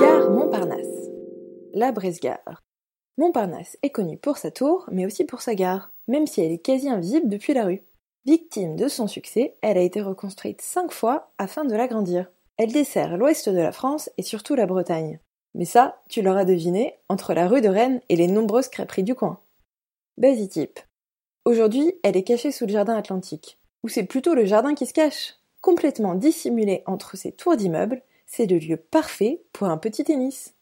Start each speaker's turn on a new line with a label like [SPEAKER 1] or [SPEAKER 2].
[SPEAKER 1] Gare Montparnasse. La Bresgare. Montparnasse est connue pour sa tour, mais aussi pour sa gare, même si elle est quasi invisible depuis la rue. Victime de son succès, elle a été reconstruite cinq fois afin de l'agrandir. Elle dessert l'ouest de la France et surtout la Bretagne. Mais ça, tu l'auras deviné, entre la rue de Rennes et les nombreuses crêperies du coin. Basitype. Aujourd'hui, elle est cachée sous le jardin atlantique. Ou c'est plutôt le jardin qui se cache. Complètement dissimulé entre ces tours d'immeubles, c'est le lieu parfait pour un petit tennis.